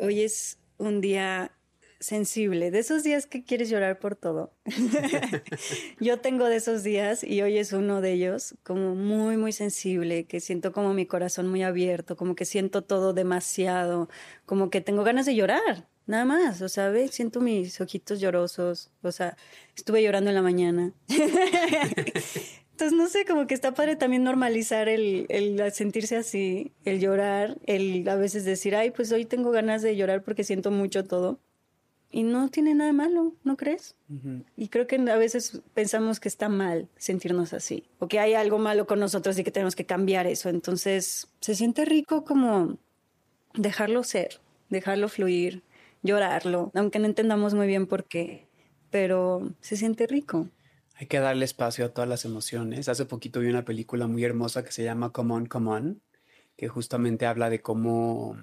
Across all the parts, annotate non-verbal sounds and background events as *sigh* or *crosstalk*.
hoy es un día sensible, de esos días que quieres llorar por todo. *laughs* Yo tengo de esos días y hoy es uno de ellos, como muy, muy sensible, que siento como mi corazón muy abierto, como que siento todo demasiado, como que tengo ganas de llorar, nada más, o sea, ¿ves? siento mis ojitos llorosos, o sea, estuve llorando en la mañana. *laughs* Entonces, no sé, como que está padre también normalizar el, el, sentirse así, el llorar, el a veces decir, ay, pues hoy tengo ganas de llorar porque siento mucho todo. Y no tiene nada malo, ¿no crees? Y creo que a veces pensamos que está mal sentirnos así, o que hay algo malo con nosotros y que tenemos que cambiar eso. Entonces se siente rico como dejarlo ser, dejarlo fluir, llorarlo, aunque no entendamos muy bien por qué, pero se siente rico. Hay que darle espacio a todas las emociones. Hace poquito vi una película muy hermosa que se llama Come On, Come On, que justamente habla de cómo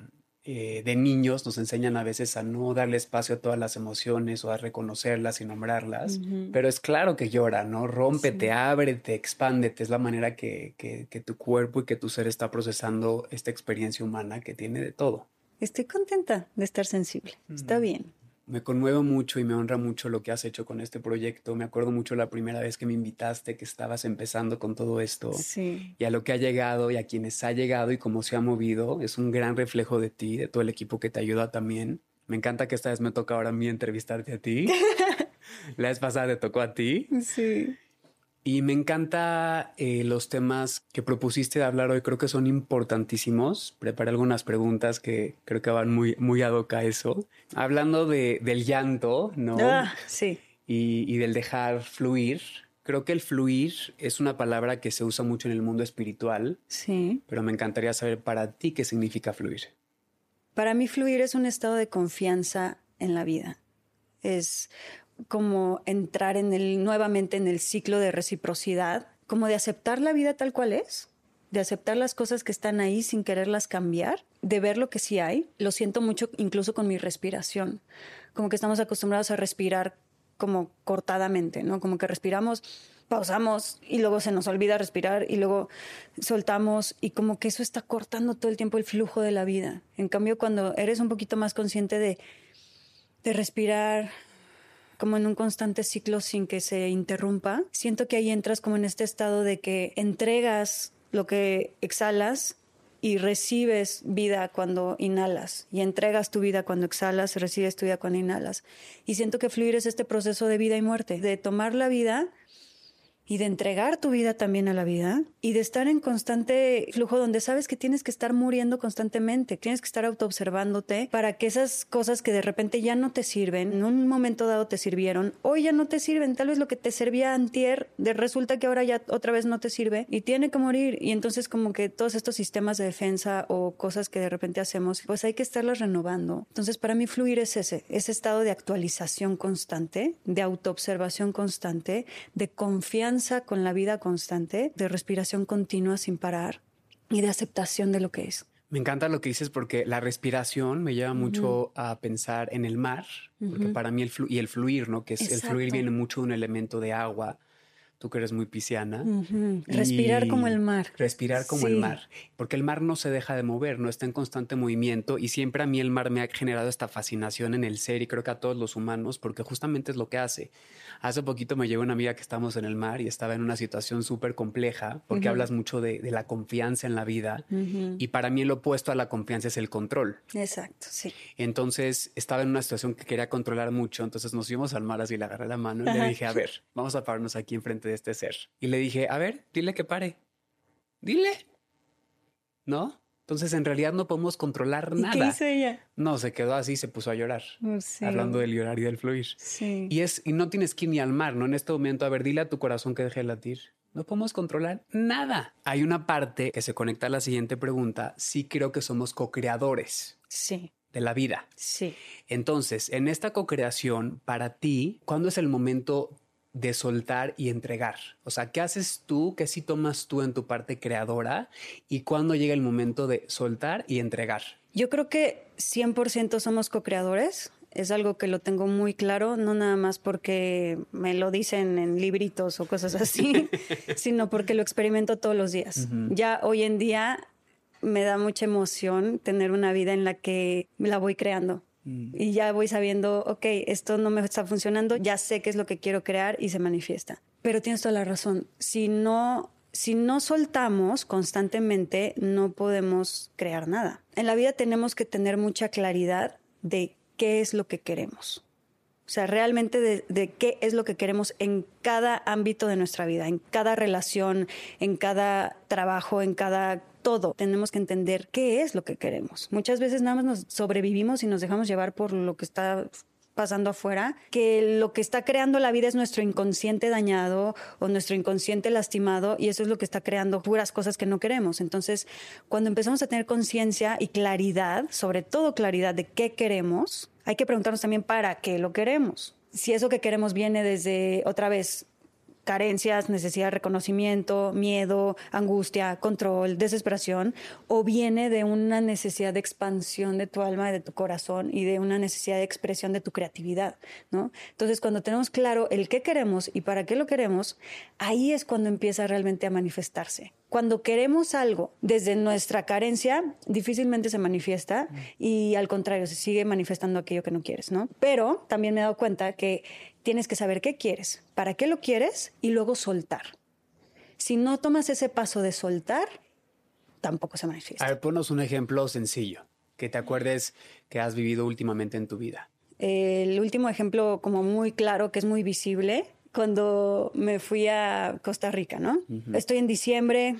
eh, de niños nos enseñan a veces a no darle espacio a todas las emociones o a reconocerlas y nombrarlas, pero es claro que llora, ¿no? Rómpete, ábrete, expándete, es la manera que, que, que tu cuerpo y que tu ser está procesando esta experiencia humana que tiene de todo. Estoy contenta de estar sensible, está bien me conmuevo mucho y me honra mucho lo que has hecho con este proyecto. Me acuerdo mucho la primera vez que me invitaste, que estabas empezando con todo esto. Sí. Y a lo que ha llegado y a quienes ha llegado y cómo se ha movido. Es un gran reflejo de ti, de todo el equipo que te ayuda también. Me encanta que esta vez me toca ahora a mí entrevistarte a ti. *laughs* la vez pasada te tocó a ti. Sí. Y me encanta eh, los temas que propusiste de hablar hoy, creo que son importantísimos. Preparé algunas preguntas que creo que van muy, muy ad hoc a eso. Hablando de, del llanto, ¿no? Ah, sí. Y, y del dejar fluir. Creo que el fluir es una palabra que se usa mucho en el mundo espiritual. Sí. Pero me encantaría saber para ti qué significa fluir. Para mí fluir es un estado de confianza en la vida. Es como entrar en el, nuevamente en el ciclo de reciprocidad, como de aceptar la vida tal cual es, de aceptar las cosas que están ahí sin quererlas cambiar, de ver lo que sí hay. Lo siento mucho incluso con mi respiración, como que estamos acostumbrados a respirar como cortadamente, ¿no? Como que respiramos, pausamos y luego se nos olvida respirar y luego soltamos y como que eso está cortando todo el tiempo el flujo de la vida. En cambio, cuando eres un poquito más consciente de, de respirar, como en un constante ciclo sin que se interrumpa. Siento que ahí entras como en este estado de que entregas lo que exhalas y recibes vida cuando inhalas y entregas tu vida cuando exhalas, recibes tu vida cuando inhalas. Y siento que fluir es este proceso de vida y muerte, de tomar la vida y de entregar tu vida también a la vida y de estar en constante flujo donde sabes que tienes que estar muriendo constantemente, tienes que estar autoobservándote para que esas cosas que de repente ya no te sirven, en un momento dado te sirvieron, hoy ya no te sirven, tal vez lo que te servía antier, de resulta que ahora ya otra vez no te sirve y tiene que morir y entonces como que todos estos sistemas de defensa o cosas que de repente hacemos, pues hay que estarlas renovando. Entonces para mí fluir es ese, ese estado de actualización constante, de autoobservación constante, de confianza con la vida constante, de respiración continua sin parar y de aceptación de lo que es. Me encanta lo que dices porque la respiración me lleva mucho a pensar en el mar, porque para mí el y el fluir, ¿no? Que es el fluir viene mucho de un elemento de agua tú que eres muy pisciana. Respirar como el mar. Respirar como el mar, porque el mar no se deja de mover, no está en constante movimiento y siempre a mí el mar me ha generado esta fascinación en el ser y creo que a todos los humanos, porque justamente es lo que hace. Hace poquito me llegó una amiga que estamos en el mar y estaba en una situación súper compleja, porque hablas mucho de, la confianza en la vida y para mí el opuesto a la confianza es el control. Exacto, sí. Entonces estaba en una situación que quería controlar mucho, entonces nos fuimos al mar así, le agarré la mano y le dije, a ver, vamos a pararnos aquí enfrente de este ser. Y le dije, a ver, dile que pare. Dile. ¿No? Entonces, en realidad no podemos controlar nada. ¿Qué hizo ella? No, se quedó así, se puso a llorar. Oh, hablando del llorar y del fluir. Sí. Y es, y no tienes que ir ni al mar, ¿no? En este momento, a ver, dile a tu corazón que deje de latir. No podemos controlar nada. Hay una parte que se conecta a la siguiente pregunta. Sí creo que somos co-creadores. Sí de la vida. Sí. Entonces, en esta co-creación, para ti, ¿cuándo es el momento de soltar y entregar? O sea, ¿qué haces tú? ¿Qué sí tomas tú en tu parte creadora? ¿Y cuándo llega el momento de soltar y entregar? Yo creo que 100% somos co-creadores. Es algo que lo tengo muy claro, no nada más porque me lo dicen en libritos o cosas así, *laughs* sino porque lo experimento todos los días. Ya hoy en día me da mucha emoción tener una vida en la que la voy creando. Mm. Y ya voy sabiendo, ok, esto no me está funcionando, ya sé qué es lo que quiero crear y se manifiesta. Pero tienes toda la razón. Si no, si no soltamos constantemente, no podemos crear nada. En la vida tenemos que tener mucha claridad de qué es lo que queremos. O sea, realmente de, qué es lo que queremos en cada ámbito de nuestra vida, en cada relación, en cada trabajo, en cada todo. Tenemos que entender qué es lo que queremos. Muchas veces nada más nos sobrevivimos y nos dejamos llevar por lo que está pasando afuera, que lo que está creando la vida es nuestro inconsciente dañado o nuestro inconsciente lastimado y eso es lo que está creando puras cosas que no queremos. Entonces, cuando empezamos a tener conciencia y claridad, sobre todo claridad de qué queremos, hay que preguntarnos también para qué lo queremos. Si eso que queremos viene desde, otra vez, carencias, necesidad de reconocimiento, miedo, angustia, control, desesperación, o viene de una necesidad de expansión de tu alma de tu corazón y de una necesidad de expresión de tu creatividad, ¿no? Entonces, cuando tenemos claro el qué queremos y para qué lo queremos, ahí es cuando empieza realmente a manifestarse. Cuando queremos algo desde nuestra carencia, difícilmente se manifiesta y al contrario, se sigue manifestando aquello que no quieres, ¿no? Pero también me he dado cuenta que tienes que saber qué quieres, para qué lo quieres y luego soltar. Si no tomas ese paso de soltar, tampoco se manifiesta. A ver, ponos un ejemplo sencillo, que te acuerdes que has vivido últimamente en tu vida. El último ejemplo como muy claro, que es muy visible, cuando me fui a Costa Rica, ¿no? Estoy en diciembre,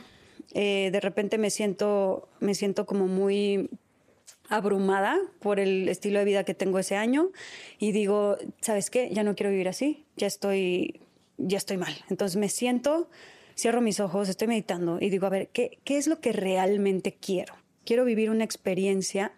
eh, de repente me siento, me siento como muy abrumada por el estilo de vida que tengo ese año y digo, ¿sabes qué? Ya no quiero vivir así, ya estoy, ya estoy mal. Entonces me siento, cierro mis ojos, estoy meditando y digo, a ver, ¿qué, qué es lo que realmente quiero? Quiero vivir una experiencia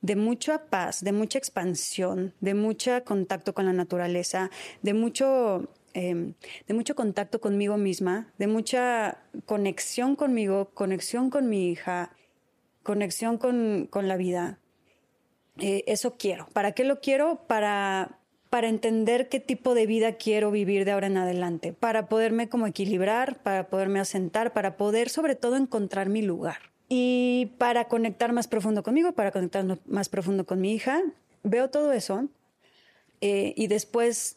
de mucha paz, de mucha expansión, de mucho contacto con la naturaleza, de mucho, em, de mucho contacto conmigo misma, de mucha conexión conmigo, conexión con mi hija conexión con, la vida. Eh, eso quiero. ¿Para qué lo quiero? Para, para entender qué tipo de vida quiero vivir de ahora en adelante, para poderme como equilibrar, para poderme asentar, para poder sobre todo encontrar mi lugar. Y para conectar más profundo conmigo, para conectar más profundo con mi hija, veo todo eso eh, y después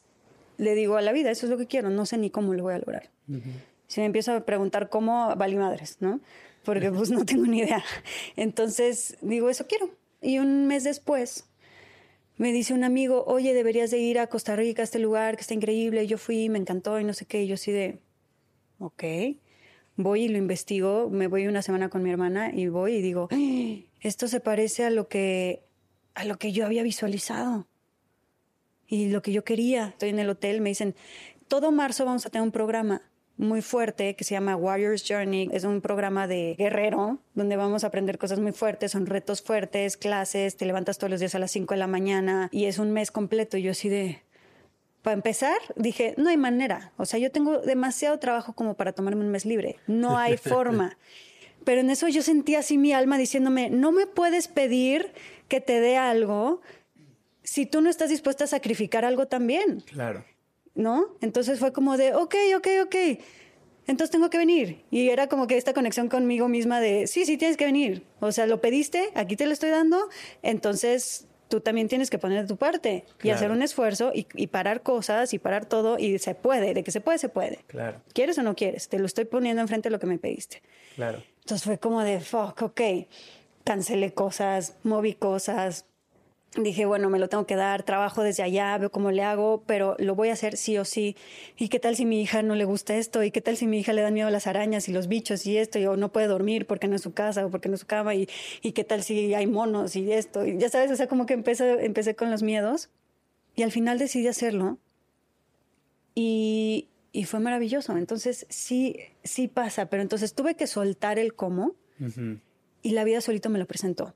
le digo a la vida, eso es lo que quiero, no sé ni cómo lo voy a lograr. Si me empiezo a preguntar cómo, vale madres, ¿no? Porque pues no tengo ni idea. Entonces digo, eso quiero. Y un mes después me dice un amigo, oye, deberías de ir a Costa Rica, a este lugar que está increíble. yo fui, me encantó y no sé qué. Y yo así de, ok, voy y lo investigo. Me voy una semana con mi hermana y voy y digo, esto se parece a lo que, a lo que yo había visualizado y lo que yo quería. Estoy en el hotel, me dicen, todo marzo vamos a tener un programa muy fuerte que se llama Warriors Journey. Es un programa de guerrero donde vamos a aprender cosas muy fuertes, son retos fuertes, clases, te levantas todos los días a las 5 de la mañana y es un mes completo. Y yo así de... Para empezar, dije, no hay manera. O sea, yo tengo demasiado trabajo como para tomarme un mes libre. No hay *laughs* forma. Pero en eso yo sentía así mi alma diciéndome, no me puedes pedir que te dé algo si tú no estás dispuesta a sacrificar algo también. Claro. ¿No? Entonces fue como de, ok, ok, ok, entonces tengo que venir. Y era como que esta conexión conmigo misma de, sí, sí, tienes que venir. O sea, lo pediste, aquí te lo estoy dando, entonces tú también tienes que poner tu parte y hacer un esfuerzo y, parar cosas y parar todo y se puede, de que se puede, se puede. Claro. ¿Quieres o no quieres? Te lo estoy poniendo enfrente de lo que me pediste. Claro. Entonces fue como de, fuck, ok, cancelé cosas, moví cosas, dije, bueno, me lo tengo que dar, trabajo desde allá, veo cómo le hago, pero lo voy a hacer sí o sí. ¿Y qué tal si mi hija no le gusta esto? ¿Y qué tal si mi hija le dan miedo las arañas y los bichos y esto? Y o no puede dormir porque no es su casa o porque no es su cama. ¿Y, y qué tal si hay monos y esto? Y ya sabes, o sea, como que empecé, empecé con los miedos y al final decidí hacerlo. Y, y fue maravilloso. Entonces, sí, sí pasa, pero entonces tuve que soltar el cómo y la vida solito me lo presentó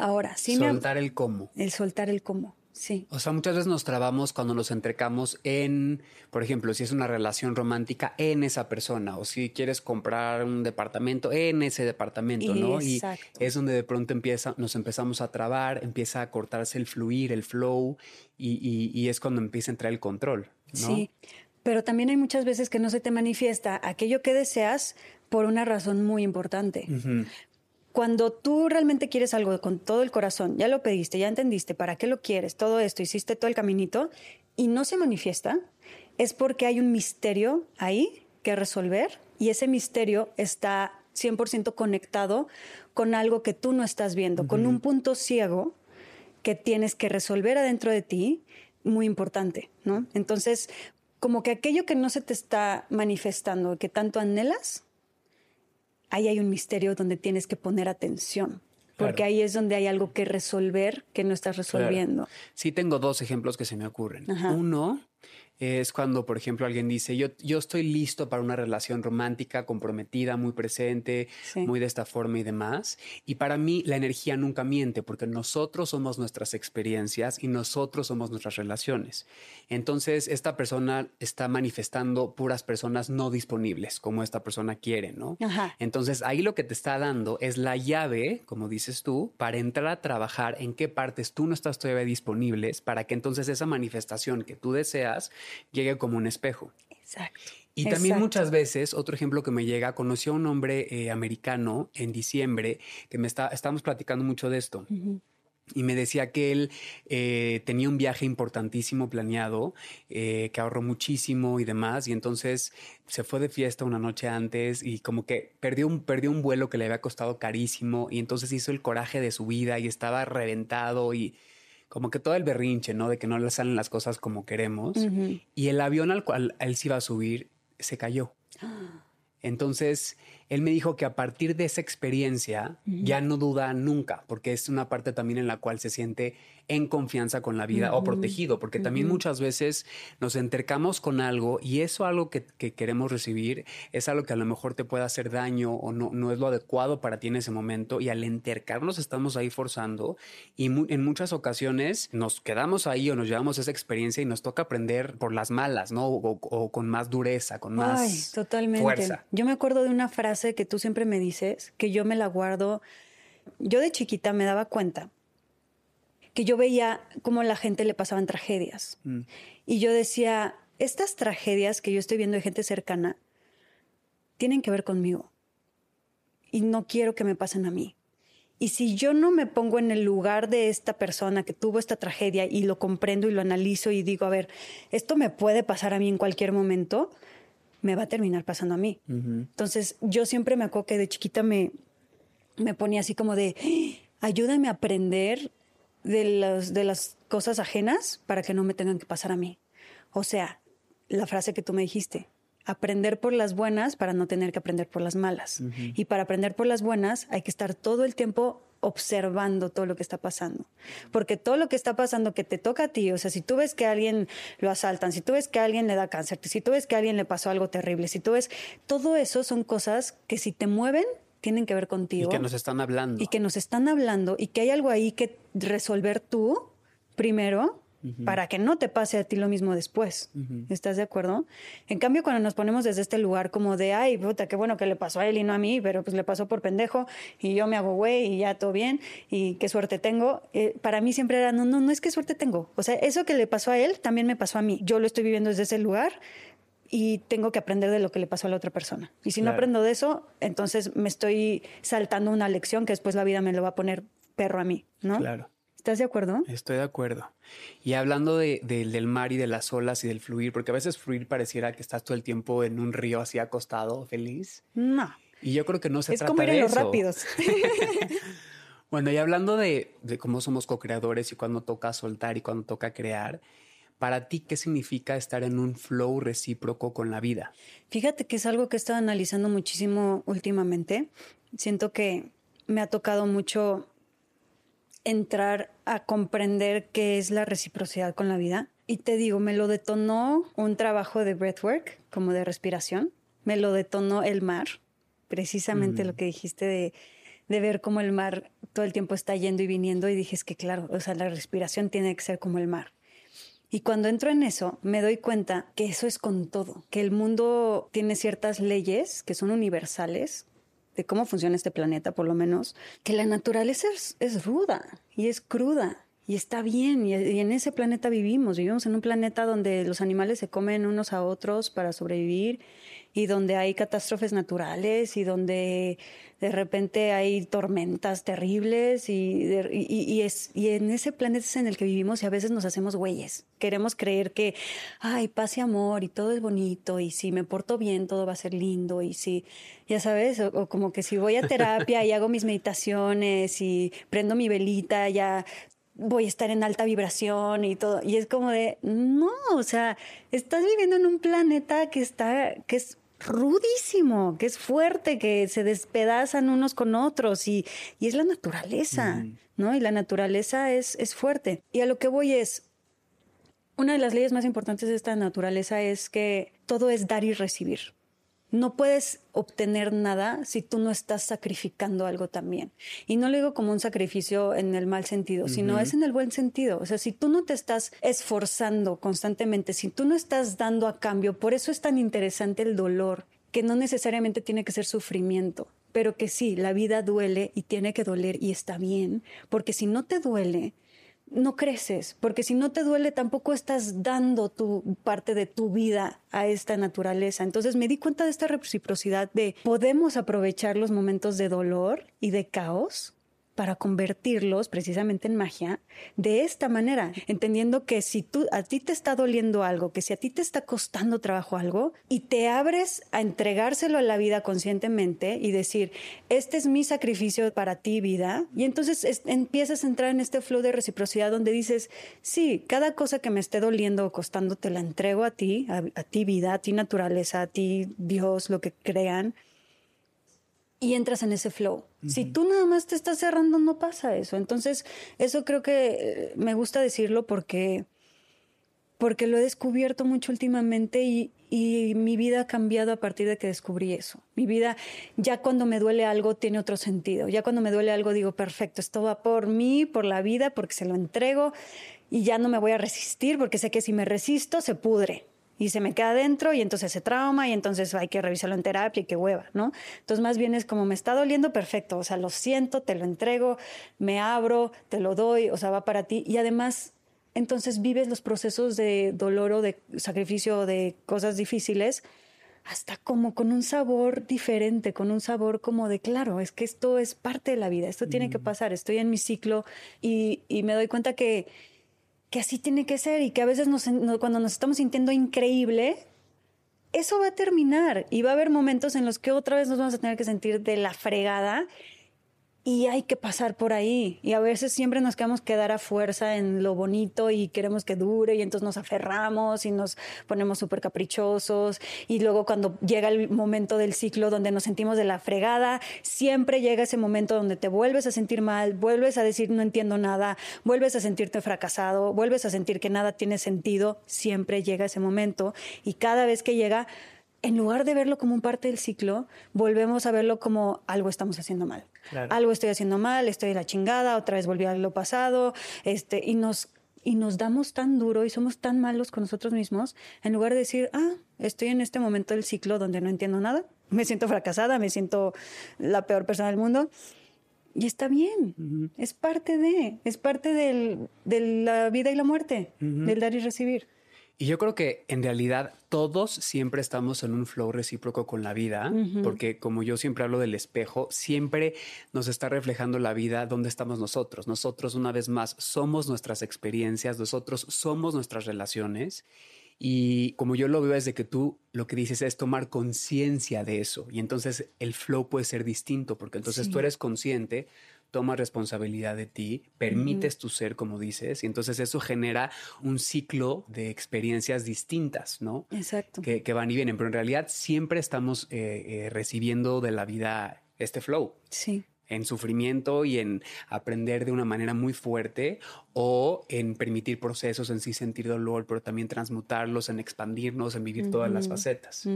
Ahora, sí Soltar el cómo. El soltar el cómo. Sí. O sea, muchas veces nos trabamos cuando nos entrecamos en, por ejemplo, si es una relación romántica en esa persona o si quieres comprar un departamento en ese departamento, ¿no? Y es donde de pronto empieza, nos empezamos a trabar, empieza a cortarse el fluir, el flow y, es cuando empieza a entrar el control, ¿no? Sí, pero también hay muchas veces que no se te manifiesta aquello que deseas por una razón muy importante cuando tú realmente quieres algo con todo el corazón, ya lo pediste, ya entendiste para qué lo quieres, todo esto, hiciste todo el caminito y no se manifiesta, es porque hay un misterio ahí que resolver y ese misterio está 100% conectado con algo que tú no estás viendo, con un punto ciego que tienes que resolver adentro de ti, muy importante, ¿no? Entonces, como que aquello que no se te está manifestando, que tanto anhelas, ahí hay un misterio donde tienes que poner atención. Porque ahí es donde hay algo que resolver que no estás resolviendo. Sí, tengo dos ejemplos que se me ocurren. Uno es cuando, por ejemplo, alguien dice, yo, yo estoy listo para una relación romántica, comprometida, muy presente, muy de esta forma y demás. Y para mí la energía nunca miente porque nosotros somos nuestras experiencias y nosotros somos nuestras relaciones. Entonces, esta persona está manifestando puras personas no disponibles, como esta persona quiere, ¿no? Entonces, ahí lo que te está dando es la llave, como dices tú, para entrar a trabajar en qué partes tú no estás todavía disponibles, para que entonces esa manifestación que tú deseas llegue como un espejo. Exacto. Y también muchas veces, otro ejemplo que me llega, conocí a un hombre eh, americano en diciembre que me está, estábamos platicando mucho de esto. Y me decía que él eh, tenía un viaje importantísimo planeado, eh, que ahorró muchísimo y demás. Y entonces se fue de fiesta una noche antes y como que perdió un, perdió un vuelo que le había costado carísimo. Y entonces hizo el coraje de su vida y estaba reventado y como que todo el berrinche, ¿no? De que no le salen las cosas como queremos. Y el avión al cual él se iba a subir se cayó. Entonces, él me dijo que a partir de esa experiencia ya no duda nunca, porque es una parte también en la cual se siente en confianza con la vida o protegido, porque también muchas veces nos entercamos con algo y eso algo que, queremos recibir es algo que a lo mejor te puede hacer daño o no, no es lo adecuado para ti en ese momento y al entercarnos estamos ahí forzando y en muchas ocasiones nos quedamos ahí o nos llevamos esa experiencia y nos toca aprender por las malas, ¿no? O, con más dureza, con más Ay, totalmente. fuerza. Yo me acuerdo de una frase que tú siempre me dices, que yo me la guardo. Yo de chiquita me daba cuenta que yo veía cómo la gente le pasaban tragedias. Mm. Y yo decía, estas tragedias que yo estoy viendo de gente cercana tienen que ver conmigo. Y no quiero que me pasen a mí. Y si yo no me pongo en el lugar de esta persona que tuvo esta tragedia y lo comprendo y lo analizo y digo, a ver, esto me puede pasar a mí en cualquier momento, me va a terminar pasando a mí. Entonces, yo siempre me acuerdo que de chiquita me, me ponía así como de, ayúdame a aprender de, de las cosas ajenas para que no me tengan que pasar a mí. O sea, la frase que tú me dijiste, aprender por las buenas para no tener que aprender por las malas. Y para aprender por las buenas hay que estar todo el tiempo observando todo lo que está pasando. Porque todo lo que está pasando que te toca a ti, o sea, si tú ves que a alguien lo asaltan, si tú ves que a alguien le da cáncer, si tú ves que a alguien le pasó algo terrible, si tú ves, todo eso son cosas que si te mueven, tienen que ver contigo. Y que nos están hablando. Y que nos están hablando y que hay algo ahí que resolver tú primero para que no te pase a ti lo mismo después. ¿Estás de acuerdo? En cambio, cuando nos ponemos desde este lugar como de, ay, puta, qué bueno que le pasó a él y no a mí, pero pues le pasó por pendejo y yo me hago güey y ya todo bien y qué suerte tengo, eh, para mí siempre era, no, no, no es qué suerte tengo. O sea, eso que le pasó a él también me pasó a mí. Yo lo estoy viviendo desde ese lugar y tengo que aprender de lo que le pasó a la otra persona. Y si no aprendo de eso, entonces me estoy saltando una lección que después la vida me lo va a poner perro a mí, ¿no? Claro. ¿Estás de acuerdo? Estoy de acuerdo. Y hablando de, del mar y de las olas y del fluir, porque a veces fluir pareciera que estás todo el tiempo en un río así acostado, feliz. No. Y yo creo que no se es trata como ir en los rápidos. *laughs* *laughs* bueno, y hablando de, de cómo somos co-creadores y cuando toca soltar y cuando toca crear, para ti, ¿qué significa estar en un flow recíproco con la vida? Fíjate que es algo que he estado analizando muchísimo últimamente. Siento que me ha tocado mucho entrar a comprender qué es la reciprocidad con la vida. Y te digo, me lo detonó un trabajo de breathwork, como de respiración. Me lo detonó el mar, precisamente lo que dijiste de de ver cómo el mar todo el tiempo está yendo y viniendo y dije, es que claro, o sea, la respiración tiene que ser como el mar. Y cuando entro en eso, me doy cuenta que eso es con todo, que el mundo tiene ciertas leyes que son universales, de cómo funciona este planeta, por lo menos, que la naturaleza es, ruda y es cruda y está bien. Y, en ese planeta vivimos. Vivimos en un planeta donde los animales se comen unos a otros para sobrevivir y donde hay catástrofes naturales y donde de repente hay tormentas terribles y, y, es, y en ese planeta en el que vivimos y a veces nos hacemos güeyes. Queremos creer que, ay, paz y amor y todo es bonito y si me porto bien todo va a ser lindo y si, ya sabes, o como que si voy a terapia y hago mis meditaciones y prendo mi velita, ya voy a estar en alta vibración y todo. Y es como de, no, o sea, estás viviendo en un planeta que está, que es rudísimo, que es fuerte, que se despedazan unos con otros y, y es la naturaleza, ¿no? Y la naturaleza es, es fuerte. Y a lo que voy es, una de las leyes más importantes de esta naturaleza es que todo es dar y recibir no puedes obtener nada si tú no estás sacrificando algo también. Y no lo digo como un sacrificio en el mal sentido, sino es en el buen sentido. O sea, si tú no te estás esforzando constantemente, si tú no estás dando a cambio, por eso es tan interesante el dolor, que no necesariamente tiene que ser sufrimiento, pero que sí, la vida duele y tiene que doler y está bien, porque si no te duele, no creces, porque si no te duele tampoco estás dando tu parte de tu vida a esta naturaleza. Entonces me di cuenta de esta reciprocidad de podemos aprovechar los momentos de dolor y de caos para convertirlos precisamente en magia de esta manera, entendiendo que si tú a ti te está doliendo algo, que si a ti te está costando trabajo algo y te abres a entregárselo a la vida conscientemente y decir, este es mi sacrificio para ti vida, y entonces empiezas a entrar en este flow de reciprocidad donde dices, sí, cada cosa que me esté doliendo o costando te la entrego a ti, a ti vida, a ti naturaleza, a ti Dios, lo que crean y entras en ese flow. Si tú nada más te estás cerrando, no pasa eso. Entonces, eso creo que eh, me gusta decirlo porque, porque lo he descubierto mucho últimamente y, y mi vida ha cambiado a partir de que descubrí eso. Mi vida, ya cuando me duele algo, tiene otro sentido. Ya cuando me duele algo, digo, perfecto, esto va por mí, por la vida, porque se lo entrego y ya no me voy a resistir, porque sé que si me resisto, se pudre y se me queda dentro y entonces se trauma y entonces hay que revisarlo en terapia y qué hueva, ¿no? Entonces más bien es como me está doliendo, perfecto, o sea, lo siento, te lo entrego, me abro, te lo doy, o sea, va para ti y además entonces vives los procesos de dolor o de sacrificio de cosas difíciles hasta como con un sabor diferente, con un sabor como de, claro, es que esto es parte de la vida, esto tiene que mm. pasar, estoy en mi ciclo y, y me doy cuenta que que así tiene que ser y que a veces cuando nos estamos sintiendo increíble, eso va a terminar y va a haber momentos en los que otra vez nos vamos a tener que sentir de la fregada y hay que pasar por ahí. Y a veces siempre nos quedamos quedar a fuerza en lo bonito y queremos que dure y entonces nos aferramos y nos ponemos súper caprichosos. Y luego cuando llega el momento del ciclo donde nos sentimos de la fregada, siempre llega ese momento donde te vuelves a sentir mal, vuelves a decir no entiendo nada, vuelves a sentirte fracasado, vuelves a sentir que nada tiene sentido. Siempre llega ese momento y cada vez que llega en lugar de verlo como un parte del ciclo, volvemos a verlo como algo estamos haciendo mal. Algo estoy haciendo mal, estoy en la chingada, otra vez volví a lo pasado, este, y nos y nos damos tan duro y somos tan malos con nosotros mismos, en lugar de decir, ah, estoy en este momento del ciclo donde no entiendo nada, me siento fracasada, me siento la peor persona del mundo. Y está bien, es parte de, es parte del, de la vida y la muerte, del dar y recibir. Y yo creo que en realidad todos siempre estamos en un flow recíproco con la vida, porque como yo siempre hablo del espejo, siempre nos está reflejando la vida donde estamos nosotros. Nosotros, una vez más, somos nuestras experiencias, nosotros somos nuestras relaciones. Y como yo lo veo es de que tú lo que dices es tomar conciencia de eso. Y entonces el flow puede ser distinto, porque entonces tú eres consciente, tomas responsabilidad de ti, permites tu ser, como dices, y entonces eso genera un ciclo de experiencias distintas, ¿no? Exacto. Que, van y vienen, pero en realidad siempre estamos eh, eh, recibiendo de la vida este flow. Sí en sufrimiento y en aprender de una manera muy fuerte o en permitir procesos, en sí sentir dolor, pero también transmutarlos, en expandirnos, en vivir todas las facetas.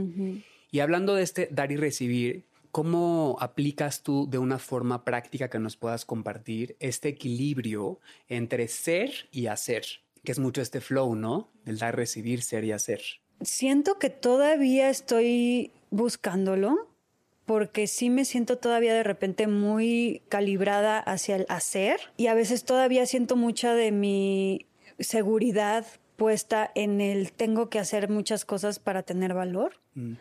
Y hablando de este dar y recibir, ¿Cómo aplicas tú de una forma práctica que nos puedas compartir este equilibrio entre ser y hacer? Que es mucho este flow, ¿no? El dar, recibir, ser y hacer. Siento que todavía estoy buscándolo porque sí me siento todavía de repente muy calibrada hacia el hacer y a veces todavía siento mucha de mi seguridad puesta en el tengo que hacer muchas cosas para tener valor. Mm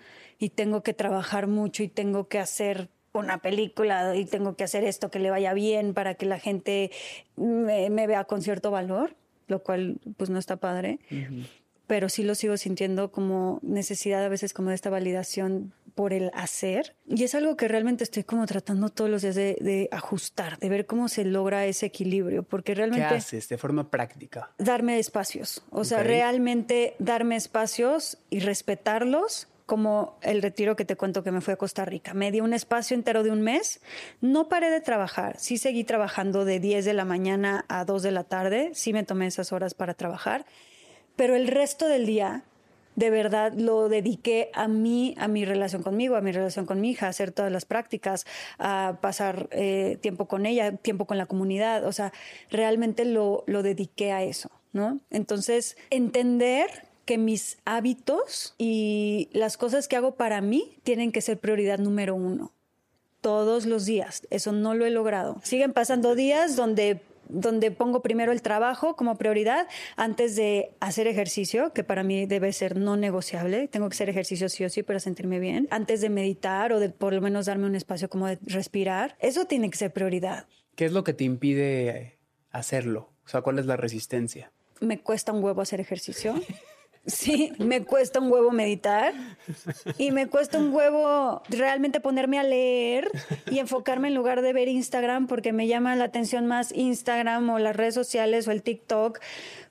y tengo que trabajar mucho y tengo que hacer una película y tengo que hacer esto que le vaya bien para que la gente me, vea con cierto valor, lo cual pues no está padre. Pero sí lo sigo sintiendo como necesidad a veces como de esta validación por el hacer. Y es algo que realmente estoy como tratando todos los días de, ajustar, de ver cómo se logra ese equilibrio, porque realmente... ¿Qué haces de forma práctica? Darme espacios, o sea, realmente darme espacios y respetarlos como el retiro que te cuento que me fui a Costa Rica. Me di un espacio entero de un mes, no paré de trabajar, sí seguí trabajando de 10 de la mañana a 2 de la tarde, sí me tomé esas horas para trabajar, pero el resto del día de verdad lo dediqué a mí, a mi relación conmigo, a mi relación con mi hija, a hacer todas las prácticas, a pasar eh, tiempo con ella, tiempo con la comunidad, o sea, realmente lo, lo dediqué a eso, ¿no? Entonces, entender que mis hábitos y las cosas que hago para mí tienen que ser prioridad número uno. Todos los días. Eso no lo he logrado. Siguen pasando días donde donde pongo primero el trabajo como prioridad antes de hacer ejercicio, que para mí debe ser no negociable. Tengo que hacer ejercicio sí o sí para sentirme bien. Antes de meditar o de por lo menos darme un espacio como de respirar. Eso tiene que ser prioridad. ¿Qué es lo que te impide hacerlo? O sea, ¿cuál es la resistencia? Me cuesta un huevo hacer ejercicio. Sí, me cuesta un huevo meditar y me cuesta un huevo realmente ponerme a leer y enfocarme en lugar de ver Instagram porque me llama la atención más Instagram o las redes sociales o el TikTok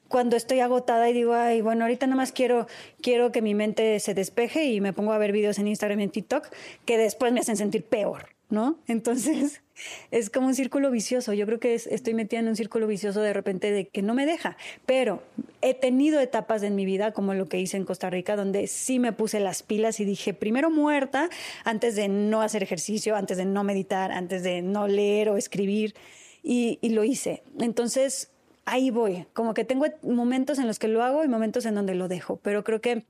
cuando estoy agotada y digo, ay, bueno, ahorita nada más quiero, quiero que mi mente se despeje y me pongo a ver videos en Instagram y en TikTok que después me hacen sentir peor. ¿No? Entonces *laughs* es como un círculo vicioso. Yo creo que estoy metida en un círculo vicioso de repente de que no me deja. Pero he tenido etapas en mi vida, como lo que hice en Costa Rica, donde sí me puse las pilas y dije, primero muerta, antes de no hacer ejercicio, antes de no meditar, antes de no leer o escribir. Y, y lo hice. Entonces ahí voy. Como que tengo momentos en los que lo hago y momentos en donde lo dejo. Pero creo que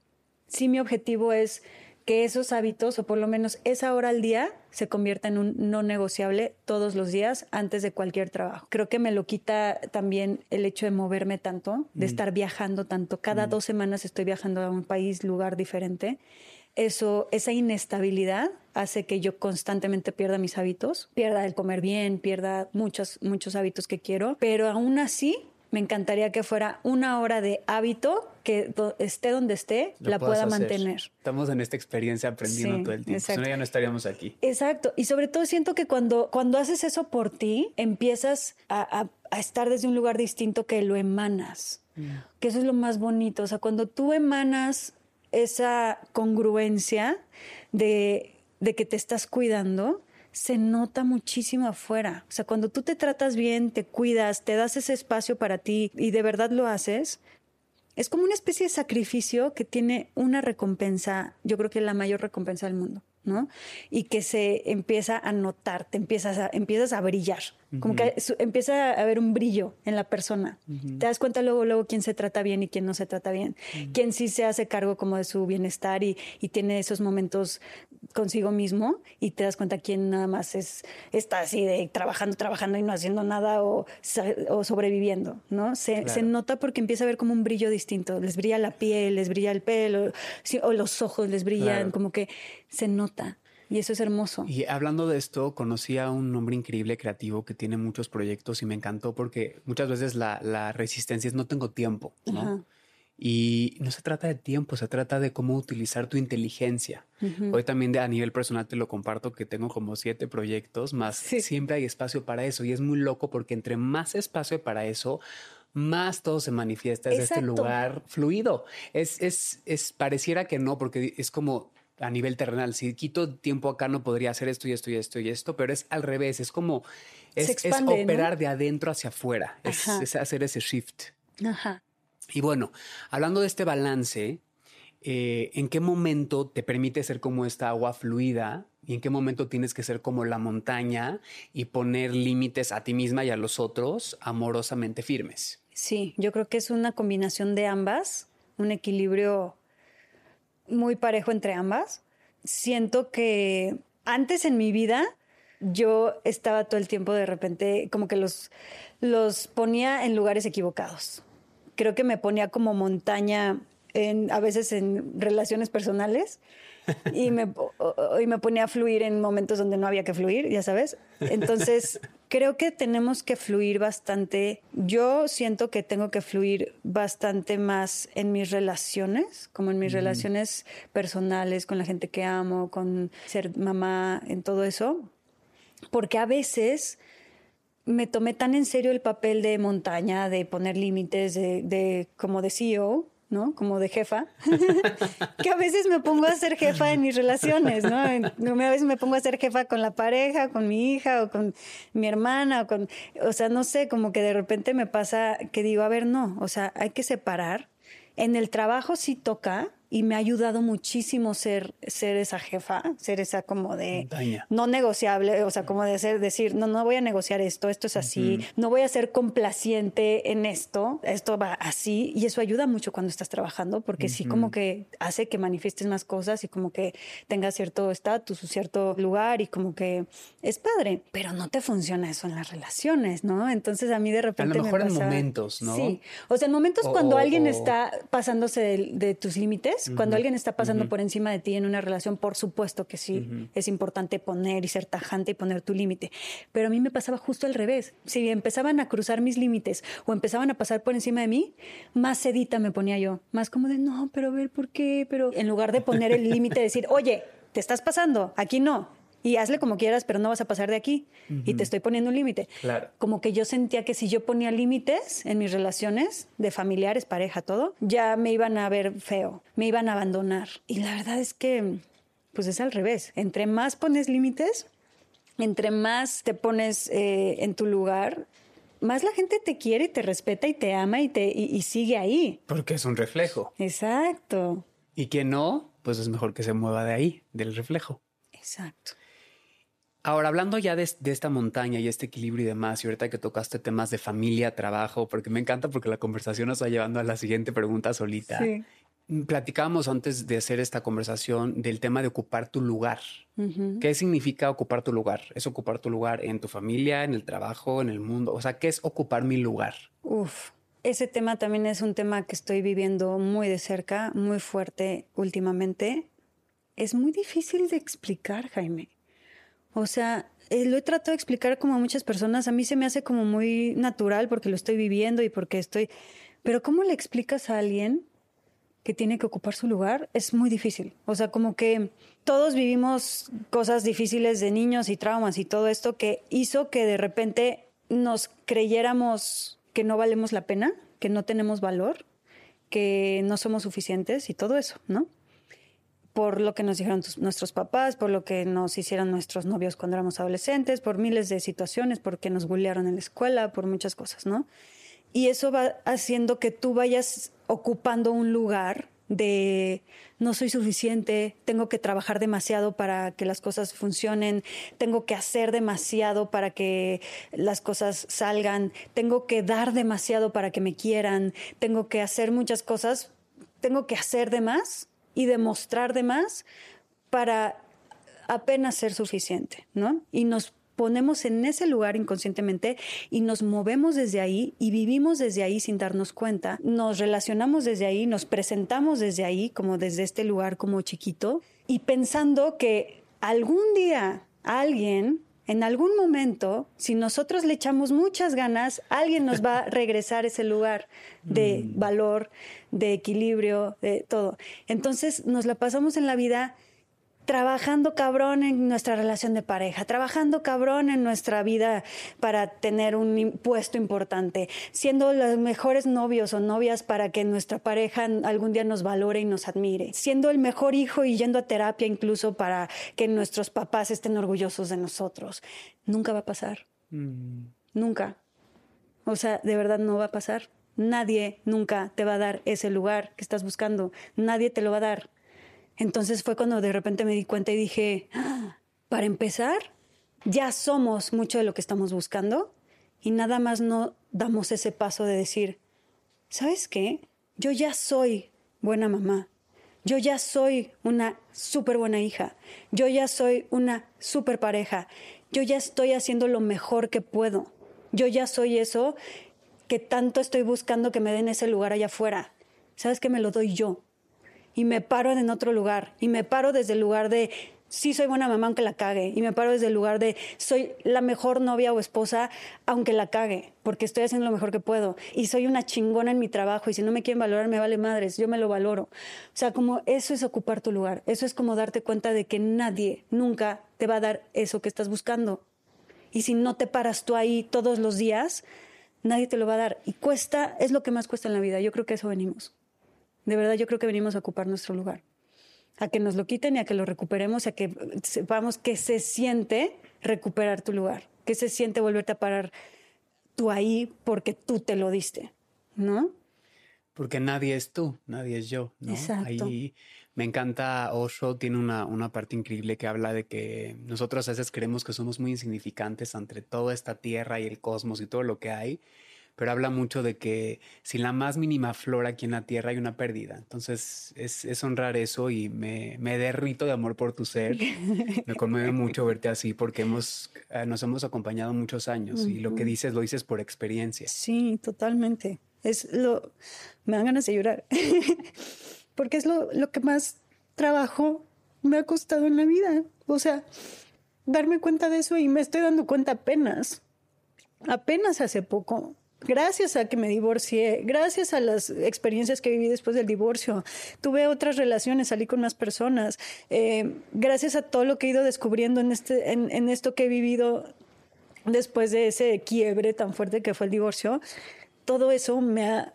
sí mi objetivo es que esos hábitos, o por lo menos esa hora al día, se convierta en un no negociable todos los días antes de cualquier trabajo. Creo que me lo quita también el hecho de moverme tanto, de mm. estar viajando tanto. Cada mm. dos semanas estoy viajando a un país, lugar diferente. Eso, esa inestabilidad hace que yo constantemente pierda mis hábitos, pierda el comer bien, pierda muchos, muchos hábitos que quiero, pero aún así me encantaría que fuera una hora de hábito que esté donde esté, la pueda mantener. Estamos en esta experiencia aprendiendo todo el tiempo. Si no, ya no estaríamos aquí. Exacto. Y sobre todo siento que cuando, cuando haces eso por ti, empiezas a, estar desde un lugar distinto que lo emanas. Mm. Que eso es lo más bonito. O sea, cuando tú emanas esa congruencia de, de que te estás cuidando, se nota muchísimo afuera. O sea, cuando tú te tratas bien, te cuidas, te das ese espacio para ti y de verdad lo haces, es como una especie de sacrificio que tiene una recompensa, yo creo que es la mayor recompensa del mundo. ¿no? Y que se empieza a notar, te empiezas a, empiezas a brillar, como que empieza a haber un brillo en la persona. Te das cuenta luego, luego quién se trata bien y quién no se trata bien, quién sí se hace cargo como de su bienestar y, y, tiene esos momentos consigo mismo y te das cuenta quién nada más es, está así de trabajando, trabajando y no haciendo nada o, o sobreviviendo, ¿no? Se, se, nota porque empieza a ver como un brillo distinto, les brilla la piel, les brilla el pelo, o los ojos les brillan, como que se nota. Y eso es hermoso. Y hablando de esto, conocí a un hombre increíble, creativo, que tiene muchos proyectos y me encantó porque muchas veces la, resistencia es no tengo tiempo, ¿no? Y no se trata de tiempo, se trata de cómo utilizar tu inteligencia. Hoy también a nivel personal te lo comparto que tengo como siete proyectos, más siempre hay espacio para eso. Y es muy loco porque entre más espacio para eso, más todo se manifiesta desde este lugar fluido. Es, es, es, pareciera que no, porque es como a nivel terrenal. Si quito tiempo acá no podría hacer esto y esto y esto y esto, pero es al revés. Es como es, operar de adentro hacia afuera. Es, hacer ese shift. Ajá. Y bueno, hablando de este balance, eh, ¿en qué momento te permite ser como esta agua fluida? ¿Y en qué momento tienes que ser como la montaña y poner límites a ti misma y a los otros amorosamente firmes? Sí, yo creo que es una combinación de ambas, un equilibrio muy parejo entre ambas. Siento que antes en mi vida yo estaba todo el tiempo de repente como que los, los ponía en lugares equivocados. Creo que me ponía como montaña en, a veces en relaciones personales *laughs* y me, y me ponía a fluir en momentos donde no había que fluir, ya sabes. Entonces, *laughs* creo que tenemos que fluir bastante. Yo siento que tengo que fluir bastante más en mis relaciones, como en mis relaciones personales, con la gente que amo, con ser mamá, en todo eso. Porque a veces me tomé tan en serio el papel de montaña, de poner límites, de, como de CEO, ¿no? Como de jefa, *laughs* que a veces me pongo a ser jefa en mis relaciones, ¿no? A veces me pongo a ser jefa con la pareja, con mi hija o con mi hermana, o con, o sea, no sé, como que de repente me pasa que digo, a ver, no, o sea, hay que separar. En el trabajo sí toca, y me ha ayudado muchísimo ser, ser esa jefa, ser esa como de no negociable, o sea, como de ser, decir, no, no voy a negociar esto, esto es así, no voy a ser complaciente en esto, esto va así, y eso ayuda mucho cuando estás trabajando, porque sí como que hace que manifiestes más cosas y como que tengas cierto estatus o cierto lugar y como que es padre, pero no te funciona eso en las relaciones, ¿no? Entonces a mí de repente... A lo mejor en momentos, ¿no? Sí, o sea, en momentos cuando alguien está pasándose de tus límites, cuando alguien está pasando por encima de ti en una relación, por supuesto que sí, es importante poner y ser tajante y poner tu límite. Pero a mí me pasaba justo al revés. Si empezaban a cruzar mis límites o empezaban a pasar por encima de mí, más sedita me ponía yo. Más como de, no, pero a ver, ¿por qué? Pero en lugar de poner el límite, decir, oye, te estás pasando, aquí no y hazle como quieras, pero no vas a pasar de aquí. Y te estoy poniendo un límite. Claro. Como que yo sentía que si yo ponía límites en mis relaciones de familiares, pareja, todo, ya me iban a ver feo, me iban a abandonar. Y la verdad es que, pues es al revés. Entre más pones límites, entre más te pones eh, en tu lugar, más la gente te quiere y te respeta y te ama y, te, y sigue ahí. Porque es un reflejo. Exacto. Y que no, pues es mejor que se mueva de ahí, del reflejo. Exacto. Ahora, hablando ya de, esta montaña y este equilibrio y demás, y ahorita que tocaste temas de familia, trabajo, porque me encanta porque la conversación nos va llevando a la siguiente pregunta solita. Sí. Mm, platicábamos antes de hacer esta conversación del tema de ocupar tu lugar. ¿Qué significa ocupar tu lugar? ¿Es ocupar tu lugar en tu familia, en el trabajo, en el mundo? O sea, ¿qué es ocupar mi lugar? Uf, ese tema también es un tema que estoy viviendo muy de cerca, muy fuerte últimamente. Es muy difícil de explicar, Jaime. O sea, eh, lo he tratado de explicar como a muchas personas. A mí se me hace como muy natural porque lo estoy viviendo y porque estoy... Pero ¿cómo le explicas a alguien que tiene que ocupar su lugar? Es muy difícil. O sea, como que todos vivimos cosas difíciles de niños y traumas y todo esto que hizo que de repente nos creyéramos que no valemos la pena, que no tenemos valor, que no somos suficientes y todo eso, ¿no? Por lo que nos dijeron nuestros papás, por lo que nos hicieron nuestros novios cuando éramos adolescentes, por miles de situaciones, porque nos bullearon en la escuela, por muchas cosas, ¿no? Y eso va haciendo que tú vayas ocupando un lugar de no soy suficiente, tengo que trabajar demasiado para que las cosas funcionen, tengo que hacer demasiado para que las cosas salgan, tengo que dar demasiado para que me quieran, tengo que hacer muchas cosas, tengo que hacer de más y demostrar de más para apenas ser suficiente, ¿no? Y nos ponemos en ese lugar inconscientemente y nos movemos desde ahí y vivimos desde ahí sin darnos cuenta, nos relacionamos desde ahí, nos presentamos desde ahí, como desde este lugar como chiquito, y pensando que algún día alguien en algún momento, si nosotros le echamos muchas ganas, alguien nos va a *laughs* regresar ese lugar de mm. valor, de equilibrio, de todo. Entonces nos la pasamos en la vida trabajando cabrón en nuestra relación de pareja, trabajando cabrón en nuestra vida para tener un puesto importante, siendo los mejores novios o novias para que nuestra pareja algún día nos valore y nos admire, siendo el mejor hijo y yendo a terapia incluso para que nuestros papás estén orgullosos de nosotros. Nunca va a pasar. Mm. Nunca. O sea, de verdad no va a pasar. Nadie nunca te va a dar ese lugar que estás buscando. Nadie te lo va a dar. Entonces fue cuando de repente me di cuenta y dije, para empezar, ya somos mucho de lo que estamos buscando y nada más no damos ese paso de decir, ¿sabes qué? Yo ya soy buena mamá. Yo ya soy una súper buena hija. Yo ya soy una súper pareja. Yo ya estoy haciendo lo mejor que puedo. Yo ya soy eso que tanto estoy buscando que me den ese lugar allá afuera. ¿Sabes que me lo doy yo? Y me paro en otro lugar. Y me paro desde el lugar de sí soy buena mamá aunque la cague. Y me paro desde el lugar de soy la mejor novia o esposa aunque la cague, porque estoy haciendo lo mejor que puedo. Y soy una chingona en mi trabajo y si no me quieren valorar me vale madres, yo me lo valoro. O sea, como eso es ocupar tu lugar. Eso es como darte cuenta de que nadie nunca te va a dar eso que estás buscando. Y si no te paras tú ahí todos los días, nadie te lo va a dar. Y cuesta, es lo que más cuesta en la vida. Yo creo que eso venimos. De verdad, yo creo que venimos a ocupar nuestro lugar a que nos lo quiten y a que lo recuperemos, a que sepamos que se siente recuperar tu lugar, que se siente volverte a parar tú ahí porque tú te lo diste, ¿no? Porque nadie es tú, nadie es yo, ¿no? Exacto. Ahí me encanta Osho, tiene una, una parte increíble que habla de que nosotros a veces creemos que somos muy insignificantes entre toda esta tierra y el cosmos y todo lo que hay, pero habla mucho de que sin la más mínima flor aquí en la tierra hay una pérdida. Entonces es, honrar eso y me, me, derrito de amor por tu ser. *laughs* Me conmueve mucho verte así porque hemos, eh, nos hemos acompañado muchos años y lo que dices lo dices por experiencia. Sí, totalmente. Es lo, me dan ganas de llorar *laughs* porque es lo, lo que más trabajo me ha costado en la vida. O sea, darme cuenta de eso y me estoy dando cuenta apenas, apenas hace poco gracias a que me divorcié, gracias a las experiencias que viví después del divorcio, tuve otras relaciones, salí con más personas, eh, gracias a todo lo que he ido descubriendo en, este, en, esto que he vivido después de ese quiebre tan fuerte que fue el divorcio, todo eso me ha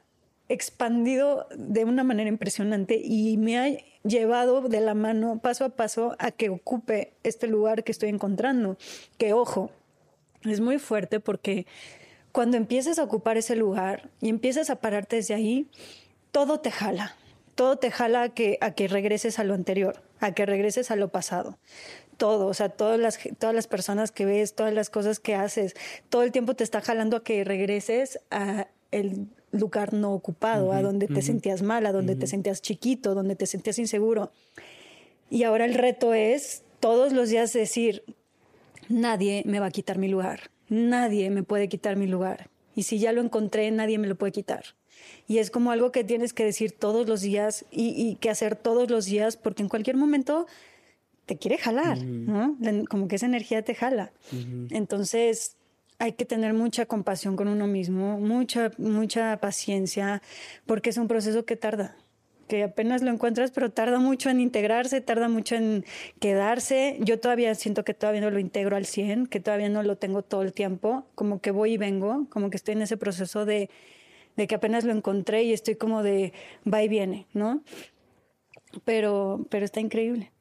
expandido de una manera impresionante y me ha llevado de la mano paso a paso a que ocupe este lugar que estoy encontrando. Que ojo, es muy fuerte porque cuando empiezas a ocupar ese lugar y empiezas a pararte desde ahí, todo te jala, todo te jala a que, a que regreses a lo anterior, a que regreses a lo pasado. Todo, o sea, todas las, todas las personas que ves, todas las cosas que haces, todo el tiempo te está jalando a que regreses a el lugar no ocupado, a donde te sentías mal, a donde te sentías chiquito, donde te sentías inseguro. Y ahora el reto es todos los días decir, nadie me va a quitar mi lugar, nadie me puede quitar mi lugar. Y si ya lo encontré, nadie me lo puede quitar. Y es como algo que tienes que decir todos los días y, que hacer todos los días, porque en cualquier momento te quiere jalar, ¿no? Como que esa energía te jala. Entonces, hay que tener mucha compasión con uno mismo, mucha, mucha paciencia, porque es un proceso que tarda que apenas lo encuentras, pero tarda mucho en integrarse, tarda mucho en quedarse. Yo todavía siento que todavía no lo integro al 100, que todavía no lo tengo todo el tiempo, como que voy y vengo, como que estoy en ese proceso de, de que apenas lo encontré y estoy como de va y viene, ¿no? Pero, pero está increíble.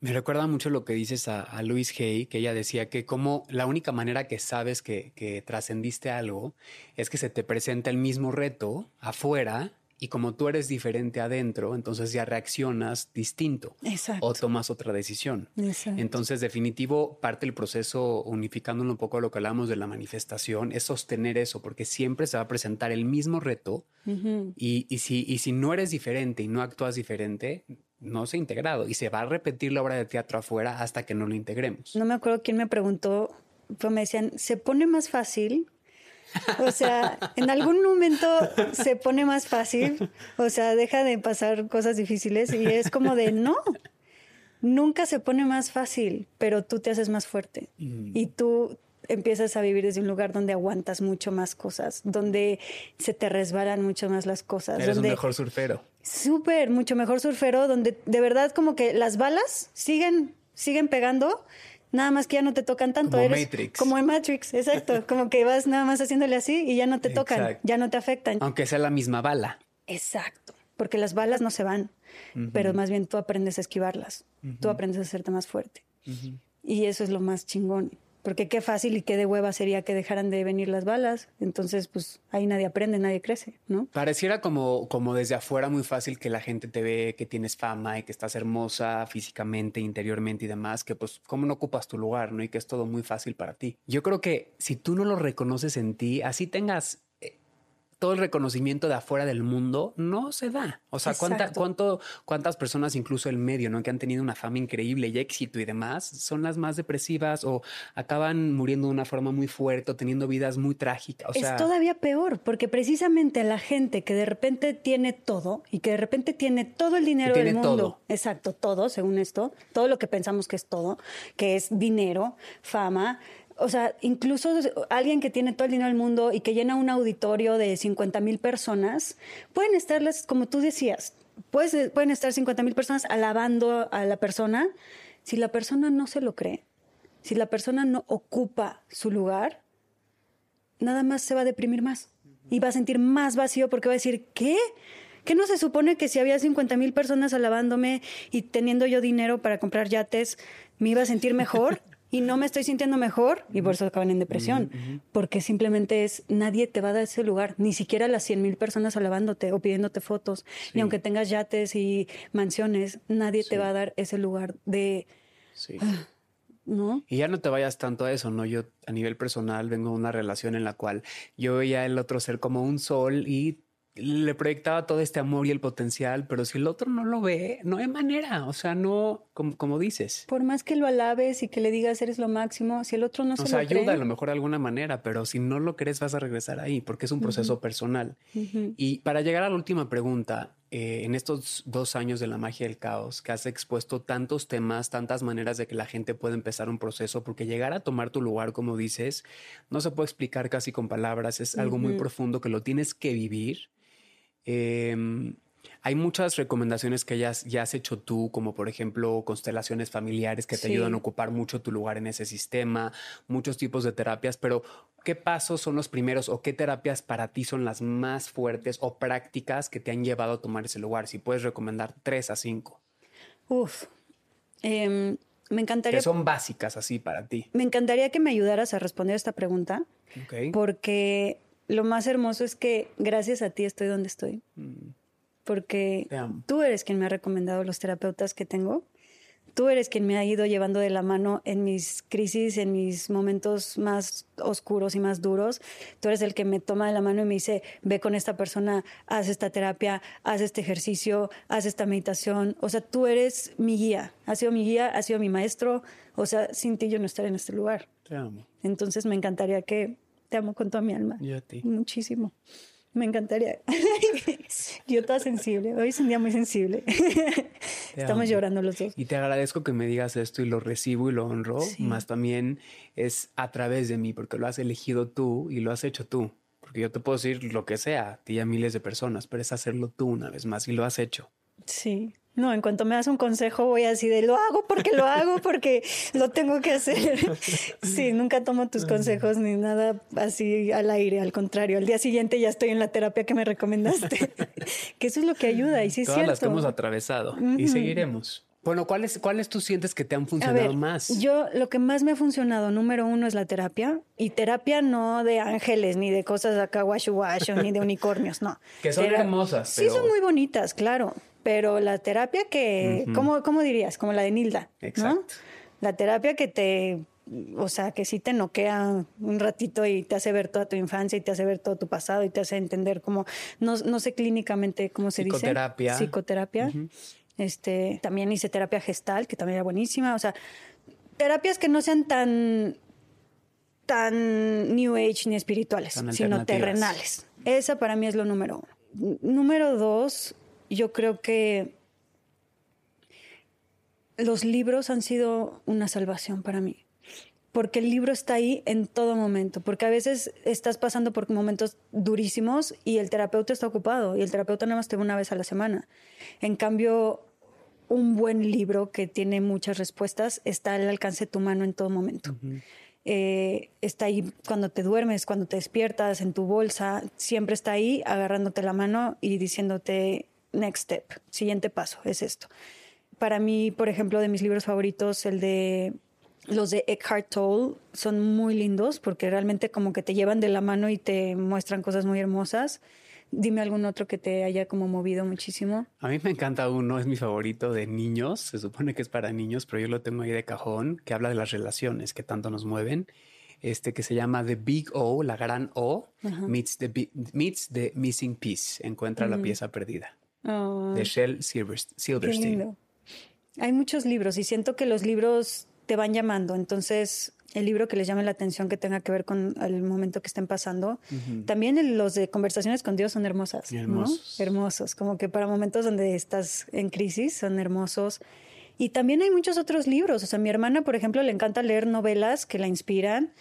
Me recuerda mucho lo que dices a, a Louise Hay, que ella decía que como la única manera que sabes que, que trascendiste algo es que se te presenta el mismo reto afuera y como tú eres diferente adentro, entonces ya reaccionas distinto o tomas otra decisión. Entonces, definitivo, parte del proceso, unificándolo un poco a lo que hablamos de la manifestación, es sostener eso, porque siempre se va a presentar el mismo reto y, y, si, y si no eres diferente y no actúas diferente, no se ha integrado y se va a repetir la obra de teatro afuera hasta que no lo integremos. No me acuerdo quién me preguntó, pero me decían, ¿se pone más fácil o sea, en algún momento se pone más fácil, o sea, deja de pasar cosas difíciles y es como de no. Nunca se pone más fácil, pero tú te haces más fuerte mm. y tú empiezas a vivir desde un lugar donde aguantas mucho más cosas, donde se te resbalan mucho más las cosas. Eres un mejor surfero. Súper, mucho mejor surfero, donde de verdad como que las balas siguen, siguen pegando Nada más que ya no te tocan tanto. Como Matrix. Como en Matrix, exacto. *laughs* como que vas nada más haciéndole así y ya no te tocan, ya no te afectan. Aunque sea la misma bala. Exacto. Porque las balas no se van, pero más bien tú aprendes a esquivarlas. Tú aprendes a hacerte más fuerte. Y eso es lo más chingón. Porque qué fácil y qué de hueva sería que dejaran de venir las balas. Entonces, pues ahí nadie aprende, nadie crece, ¿no? Pareciera como, como desde afuera muy fácil que la gente te ve, que tienes fama y que estás hermosa físicamente, interiormente y demás, que pues cómo no ocupas tu lugar, ¿no? Y que es todo muy fácil para ti. Yo creo que si tú no lo reconoces en ti, así tengas todo el reconocimiento de afuera del mundo no se da. O sea, cuánta, cuánto, cuántas personas, incluso el medio, ¿no? que han tenido una fama increíble y éxito y demás, son las más depresivas o acaban muriendo de una forma muy fuerte o teniendo vidas muy trágicas. es todavía peor, porque precisamente la gente que de repente tiene todo y que de repente tiene todo el dinero del mundo, exacto, todo, según esto, todo lo que pensamos que es todo, que es dinero, fama, o sea, incluso alguien que tiene todo el dinero del mundo y que llena un auditorio de 50 mil personas, pueden estarles, como tú decías, pueden estar 50 mil personas alabando a la persona. Si la persona no se lo cree, si la persona no ocupa su lugar, nada más se va a deprimir más y va a sentir más vacío porque va a decir, ¿qué? ¿Qué no se supone que si había 50 mil personas alabándome y teniendo yo dinero para comprar yates, me iba a sentir mejor? Y no me estoy sintiendo mejor y por eso acaban en depresión, porque simplemente es, nadie te va a dar ese lugar, ni siquiera las 100 mil personas alabándote o pidiéndote fotos, ni aunque tengas yates y mansiones, nadie te va a dar ese lugar de... Ah, ¿No? Y ya no te vayas tanto a eso, ¿no? Yo a nivel personal vengo de una relación en la cual yo veía el otro ser como un sol y le proyectaba todo este amor y el potencial, pero si el otro no lo ve, no hay manera, o sea, no, como, como dices. Por más que lo alabes y que le digas eres lo máximo, si el otro no se lo cree... O sea, ayuda a lo mejor de alguna manera, pero si no lo crees vas a regresar ahí, porque es un proceso personal. Y para llegar a la última pregunta, eh, en estos dos años de la magia del caos, que has expuesto tantos temas, tantas maneras de que la gente pueda empezar un proceso, porque llegar a tomar tu lugar, como dices, no se puede explicar casi con palabras, es algo muy profundo que lo tienes que vivir Em, hay muchas recomendaciones que ya, ya, has hecho tú, como por ejemplo constelaciones familiares que te ayudan a ocupar mucho tu lugar en ese sistema, muchos tipos de terapias, pero ¿qué pasos son los primeros o qué terapias para ti son las más fuertes o prácticas que te han llevado a tomar ese lugar? Si puedes recomendar tres a cinco. Uf, em, me encantaría... Que son básicas así para ti. Me encantaría que me ayudaras a responder esta pregunta, porque lo más hermoso es que gracias a ti estoy donde estoy. Mm. Porque tú eres quien me ha recomendado los terapeutas que tengo. Tú eres quien me ha ido llevando de la mano en mis crisis, en mis momentos más oscuros y más duros. Tú eres el que me toma de la mano y me dice, ve con esta persona, haz esta terapia, haz este ejercicio, haz esta meditación. O sea, tú eres mi guía. Has sido mi guía, has sido mi maestro. O sea, sin ti yo no estaría en este lugar. Te amo. Entonces me encantaría que te amo con toda mi alma. Yo a ti. Muchísimo. Me encantaría. *laughs* Yo toda sensible. Hoy es un día muy sensible. *laughs* Estamos llorando los dos. Y te agradezco que me digas esto y lo recibo y lo honro. Más también es a través de mí, porque lo has elegido tú y lo has hecho tú. Porque yo te puedo decir lo que sea, a ti y a miles de personas, pero es hacerlo tú una vez más y lo has hecho. Sí, no, en cuanto me das un consejo voy así de lo hago porque lo hago porque lo tengo que hacer. *laughs* Sí, nunca tomo tus consejos ni nada así al aire, al contrario. Al día siguiente ya estoy en la terapia que me recomendaste. *laughs* que eso es lo que ayuda y sí es cierto. las que hemos atravesado y seguiremos. Bueno, ¿cuáles, ¿cuáles tú sientes que te han funcionado más? Yo lo que más me ha funcionado, número uno, es la terapia. Y terapia no de ángeles, ni de cosas acá guacho guacho, ni de unicornios, no. Que son hermosas. Sí, son muy bonitas, claro pero la terapia que, ¿cómo, dirías? Como la de Nilda. Exacto. La terapia que te, o sea, que sí te noquea un ratito y te hace ver toda tu infancia y te hace ver todo tu pasado y te hace entender cómo, no, no sé clínicamente cómo se dice. Psicoterapia. Psicoterapia. Este, también hice terapia gestal, que también era buenísima. O sea, terapias que no sean tan tan New Age ni espirituales, sino terrenales. Esa para mí es lo número uno. Número dos, yo creo que los libros han sido una salvación para mí. Porque el libro está ahí en todo momento. Porque a veces estás pasando por momentos durísimos y el terapeuta está ocupado y el terapeuta nada más te ve una vez a la semana. En cambio, un buen libro que tiene muchas respuestas está al alcance de tu mano en todo momento. Eh, está ahí cuando te duermes, cuando te despiertas, en tu bolsa, siempre está ahí agarrándote la mano y diciéndote, next step, siguiente paso, es esto. Para mí, por ejemplo, de mis libros favoritos, el de Los de Eckhart Tolle son muy lindos porque realmente como que te llevan de la mano y te muestran cosas muy hermosas. Dime algún otro que te haya como movido muchísimo. A mí me encanta uno, es mi favorito de niños, se supone que es para niños, pero yo lo tengo ahí de cajón, que habla de las relaciones que tanto nos mueven. Este que se llama The Big O, la gran O, meets the, meets the Missing Piece, encuentra la pieza perdida. De Shel Silverstein. Hay muchos libros y siento que los libros te van llamando, entonces el libro que les llame la atención que tenga que ver con el momento que estén pasando. También los de conversaciones con Dios son hermosas. Hermosos. Hermosos, como que para momentos donde estás en crisis son hermosos. Y también hay muchos otros libros. O sea, mi hermana, por ejemplo, le encanta leer novelas que la inspiran,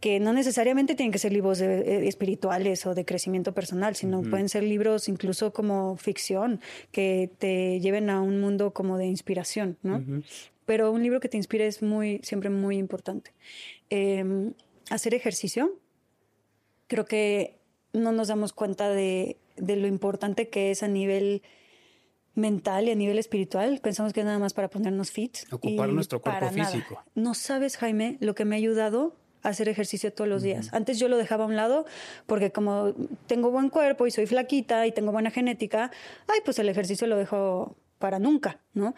que no necesariamente tienen que ser libros eh, espirituales o de crecimiento personal, sino pueden ser libros incluso como ficción, que te lleven a un mundo como de inspiración, ¿no? pero un libro que te inspire es muy, siempre muy importante. Em, hacer ejercicio, creo que no nos damos cuenta de, lo importante que es a nivel mental y a nivel espiritual. Pensamos que es nada más para ponernos fit. Ocupar nuestro cuerpo físico. No sabes, Jaime, lo que me ha ayudado hacer ejercicio todos los días. Antes yo lo dejaba a un lado porque como tengo buen cuerpo y soy flaquita y tengo buena genética, ay, pues el ejercicio lo dejo para nunca, ¿no?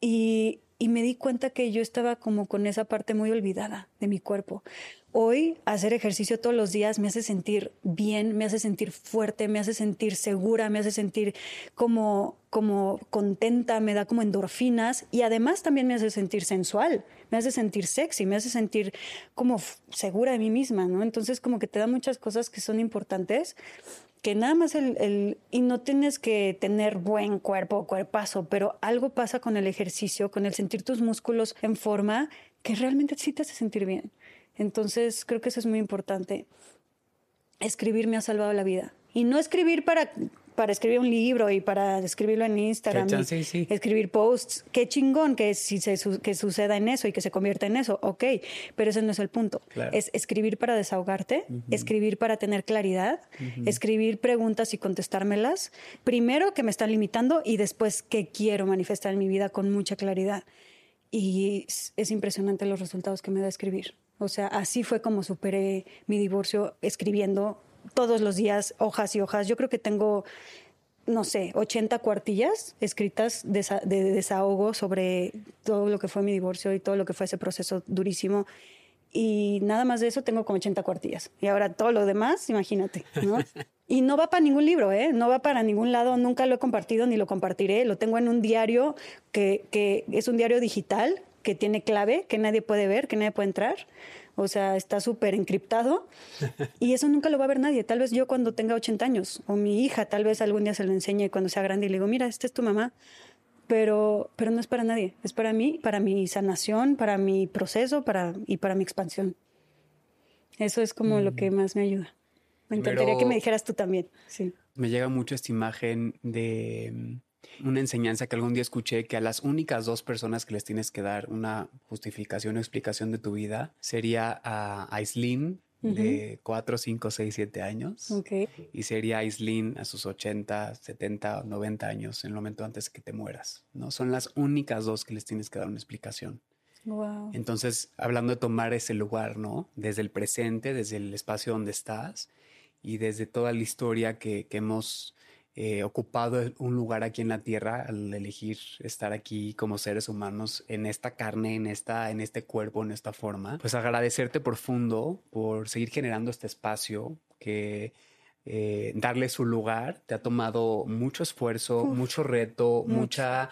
Y, y me di cuenta que yo estaba como con esa parte muy olvidada de mi cuerpo. Hoy hacer ejercicio todos los días me hace sentir bien, me hace sentir fuerte, me hace sentir segura, me hace sentir como, como contenta, me da como endorfinas y además también me hace sentir sensual, me hace sentir sexy, me hace sentir como segura de mí misma, ¿no? Entonces como que te da muchas cosas que son importantes que nada más el, y no tienes que tener buen cuerpo, cuerpazo, pero algo pasa con el ejercicio, con el sentir tus músculos en forma, que realmente sí te hace sentir bien. Entonces, creo que eso es muy importante. Escribir me ha salvado la vida. Y no escribir para para escribir un libro y para escribirlo en Instagram, escribir posts, qué chingón que, si se, que suceda en eso y que se convierta en eso, ok, pero ese no es el punto. Es escribir para desahogarte, escribir para tener claridad, escribir preguntas y contestármelas, primero que me están limitando y después que quiero manifestar en mi vida con mucha claridad. Y es impresionante los resultados que me da escribir. O sea, así fue como superé mi divorcio escribiendo todos los días hojas y hojas. Yo creo que tengo, no sé, 80 cuartillas escritas de, desahogo sobre todo lo que fue mi divorcio y todo lo que fue ese proceso durísimo. Y nada más de eso tengo como 80 cuartillas. Y ahora todo lo demás, imagínate, ¿no? *laughs* Y no va para ningún libro, ¿eh? No va para ningún lado, nunca lo he compartido ni lo compartiré. Lo tengo en un diario que, que es un diario digital que tiene clave, que nadie puede ver, que nadie puede entrar o sea, está súper encriptado *laughs* y eso nunca lo va a ver nadie. Tal vez yo cuando tenga 80 años o mi hija tal vez algún día se lo enseñe cuando sea grande y le digo, mira, esta es tu mamá, pero, pero no es para nadie, es para mí, para mi sanación, para mi proceso para, y para mi expansión. Eso es como lo que mm. más me ayuda. Me encantaría que me dijeras tú también. Sí. Me llega mucho esta imagen de una enseñanza que algún día escuché que a las únicas dos personas que les tienes que dar una justificación o explicación de tu vida sería a Aislinn de 4, 5, 6, 7 años y sería Aislinn a sus 80, 70, 90 años en el momento antes que te mueras. ¿no? Son las únicas dos que les tienes que dar una explicación. Entonces, hablando de tomar ese lugar, ¿no? Desde el presente, desde el espacio donde estás y desde toda la historia que, que hemos eh, ocupado un lugar aquí en la tierra al elegir estar aquí como seres humanos en esta carne, en esta, en este cuerpo, en esta forma, pues agradecerte profundo por seguir generando este espacio que eh, darle su lugar. Te ha tomado mucho esfuerzo, mucho reto, mucha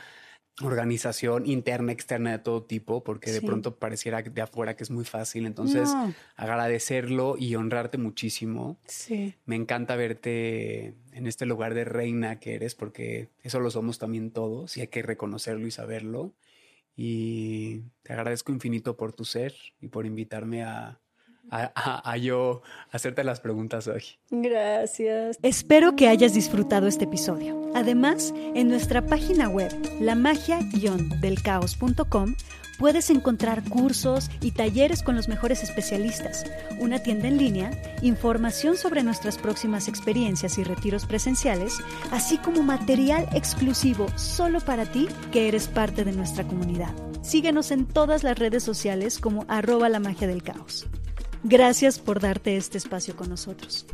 organización interna, externa de todo tipo, porque de pronto pareciera de afuera que es muy fácil. Entonces, agradecerlo y honrarte muchísimo. Sí. Me encanta verte en este lugar de reina que eres, porque eso lo somos también todos y hay que reconocerlo y saberlo. Y te agradezco infinito por tu ser y por invitarme a, a, yo hacerte las preguntas hoy. Gracias. Espero que hayas disfrutado este episodio. Además, en nuestra página web, lamagia-delcaos.com, puedes encontrar cursos y talleres con los mejores especialistas, una tienda en línea, información sobre nuestras próximas experiencias y retiros presenciales, así como material exclusivo solo para ti que eres parte de nuestra comunidad. Síguenos en todas las redes sociales como arroba la magia del caos. Gracias por darte este espacio con nosotros.